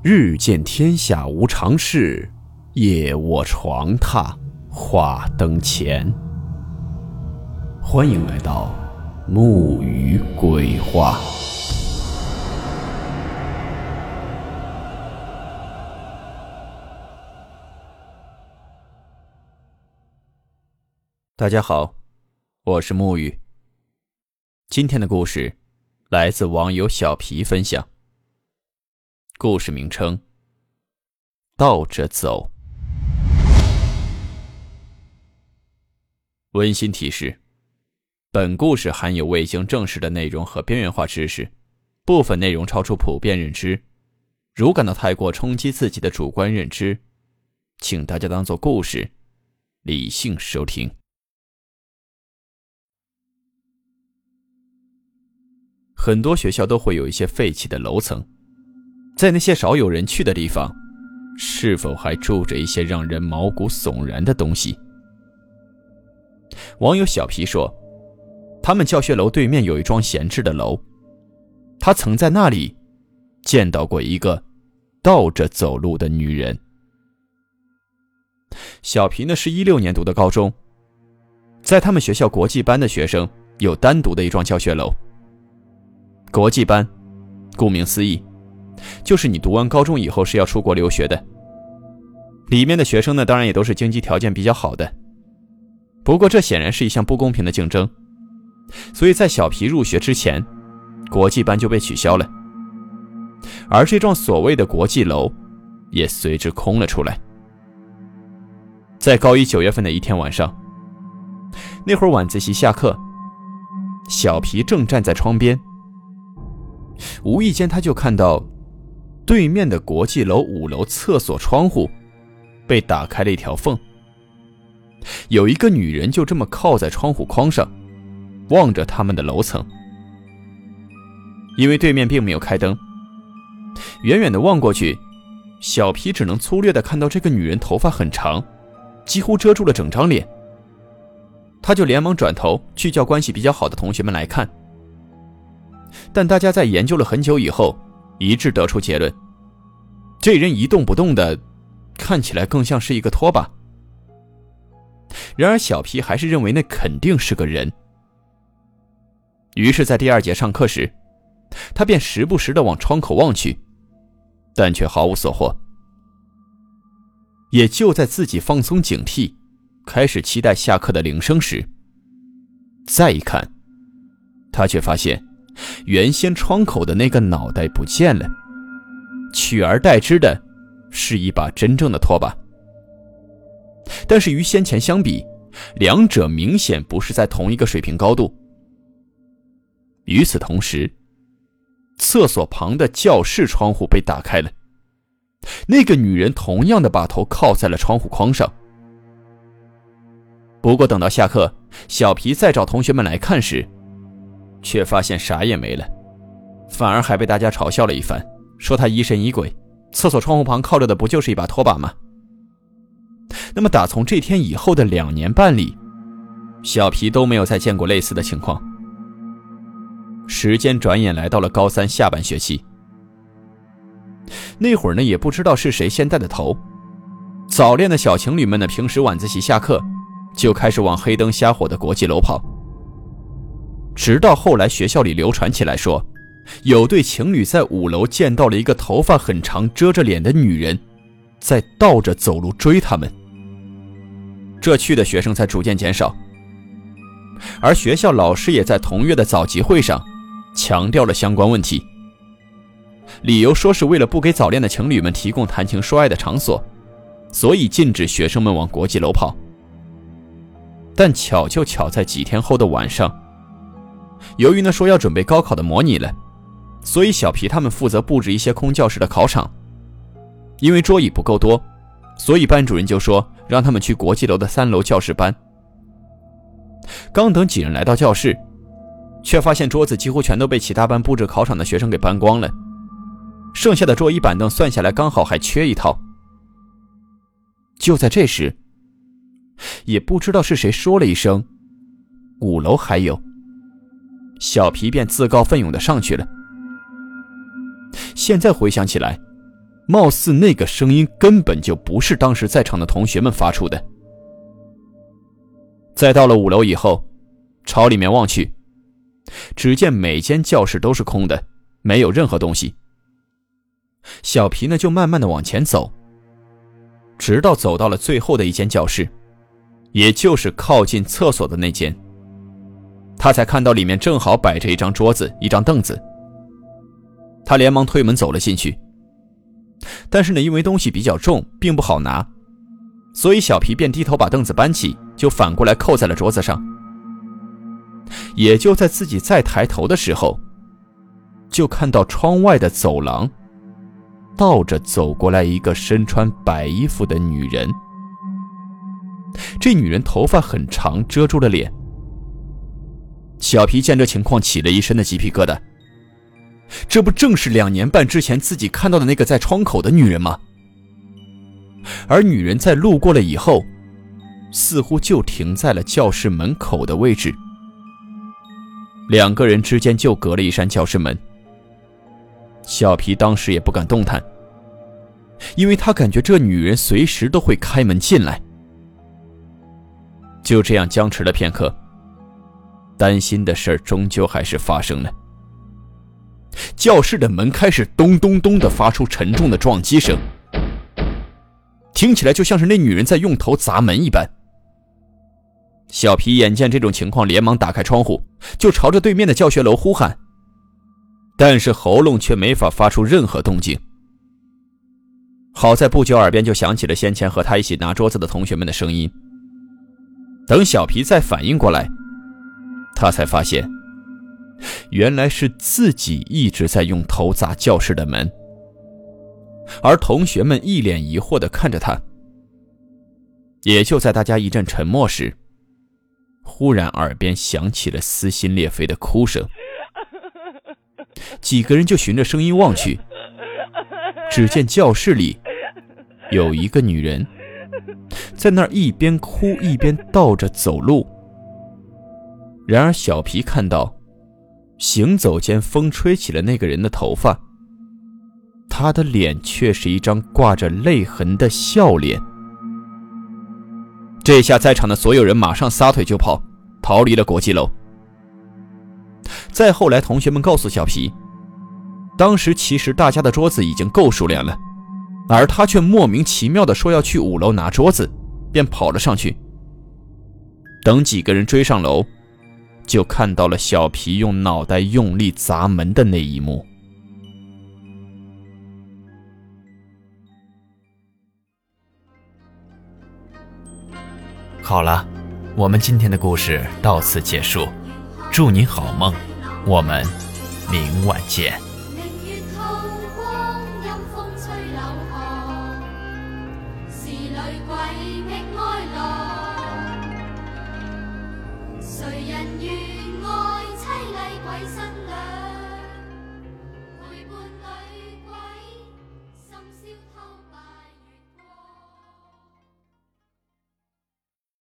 日见天下无常事，夜卧床榻话灯前。欢迎来到木鱼鬼话。大家好，我是木鱼。今天的故事来自网友小皮分享。故事名称：倒着走。温馨提示：本故事含有未经证实的内容和边缘化知识，部分内容超出普遍认知。如感到太过冲击自己的主观认知，请大家当做故事，理性收听。很多学校都会有一些废弃的楼层。在那些少有人去的地方，是否还住着一些让人毛骨悚然的东西？网友小皮说：“他们教学楼对面有一幢闲置的楼，他曾在那里见到过一个倒着走路的女人。”小皮呢是一六年读的高中，在他们学校国际班的学生有单独的一幢教学楼。国际班，顾名思义。就是你读完高中以后是要出国留学的，里面的学生呢，当然也都是经济条件比较好的。不过这显然是一项不公平的竞争，所以在小皮入学之前，国际班就被取消了，而这幢所谓的国际楼也随之空了出来。在高一九月份的一天晚上，那会儿晚自习下课，小皮正站在窗边，无意间他就看到。对面的国际楼五楼厕所窗户被打开了一条缝，有一个女人就这么靠在窗户框上，望着他们的楼层。因为对面并没有开灯，远远的望过去，小皮只能粗略的看到这个女人头发很长，几乎遮住了整张脸。他就连忙转头去叫关系比较好的同学们来看，但大家在研究了很久以后。一致得出结论：这人一动不动的，看起来更像是一个拖把。然而小皮还是认为那肯定是个人。于是，在第二节上课时，他便时不时的往窗口望去，但却毫无所获。也就在自己放松警惕，开始期待下课的铃声时，再一看，他却发现。原先窗口的那个脑袋不见了，取而代之的是一把真正的拖把。但是与先前相比，两者明显不是在同一个水平高度。与此同时，厕所旁的教室窗户被打开了，那个女人同样的把头靠在了窗户框上。不过等到下课，小皮再找同学们来看时，却发现啥也没了，反而还被大家嘲笑了一番，说他疑神疑鬼。厕所窗户旁靠着的不就是一把拖把吗？那么打从这天以后的两年半里，小皮都没有再见过类似的情况。时间转眼来到了高三下半学期，那会儿呢也不知道是谁先带的头，早恋的小情侣们呢平时晚自习下课就开始往黑灯瞎火的国际楼跑。直到后来，学校里流传起来说，有对情侣在五楼见到了一个头发很长、遮着脸的女人，在倒着走路追他们。这去的学生才逐渐减少，而学校老师也在同月的早集会上强调了相关问题，理由说是为了不给早恋的情侣们提供谈情说爱的场所，所以禁止学生们往国际楼跑。但巧就巧在几天后的晚上。由于呢说要准备高考的模拟了，所以小皮他们负责布置一些空教室的考场。因为桌椅不够多，所以班主任就说让他们去国际楼的三楼教室搬。刚等几人来到教室，却发现桌子几乎全都被其他班布置考场的学生给搬光了，剩下的桌椅板凳算下来刚好还缺一套。就在这时，也不知道是谁说了一声：“五楼还有。”小皮便自告奋勇的上去了。现在回想起来，貌似那个声音根本就不是当时在场的同学们发出的。再到了五楼以后，朝里面望去，只见每间教室都是空的，没有任何东西。小皮呢，就慢慢的往前走，直到走到了最后的一间教室，也就是靠近厕所的那间。他才看到里面正好摆着一张桌子、一张凳子。他连忙推门走了进去。但是呢，因为东西比较重，并不好拿，所以小皮便低头把凳子搬起，就反过来扣在了桌子上。也就在自己再抬头的时候，就看到窗外的走廊，倒着走过来一个身穿白衣服的女人。这女人头发很长，遮住了脸。小皮见这情况，起了一身的鸡皮疙瘩。这不正是两年半之前自己看到的那个在窗口的女人吗？而女人在路过了以后，似乎就停在了教室门口的位置。两个人之间就隔了一扇教室门。小皮当时也不敢动弹，因为他感觉这女人随时都会开门进来。就这样僵持了片刻，担心的事儿终究还是发生了。教室的门开始咚咚咚的发出沉重的撞击声，听起来就像是那女人在用头砸门一般。小皮眼见这种情况，连忙打开窗户，就朝着对面的教学楼呼喊，但是喉咙却没法发出任何动静。好在不久耳边就响起了先前和他一起拿桌子的同学们的声音。等小皮再反应过来，他才发现。原来是自己一直在用头砸教室的门，而同学们一脸疑惑的看着他。也就在大家一阵沉默时，忽然耳边响起了撕心裂肺的哭声。几个人就循着声音望去，只见教室里有一个女人，在那儿一边哭一边倒着走路。然而小皮看到。行走间，风吹起了那个人的头发。他的脸却是一张挂着泪痕的笑脸。这下，在场的所有人马上撒腿就跑，逃离了国际楼。再后来，同学们告诉小皮，当时其实大家的桌子已经够数量了，而他却莫名其妙的说要去五楼拿桌子，便跑了上去。等几个人追上楼。就看到了小皮用脑袋用力砸门的那一幕。好了，我们今天的故事到此结束，祝你好梦，我们明晚见。i'm Poison.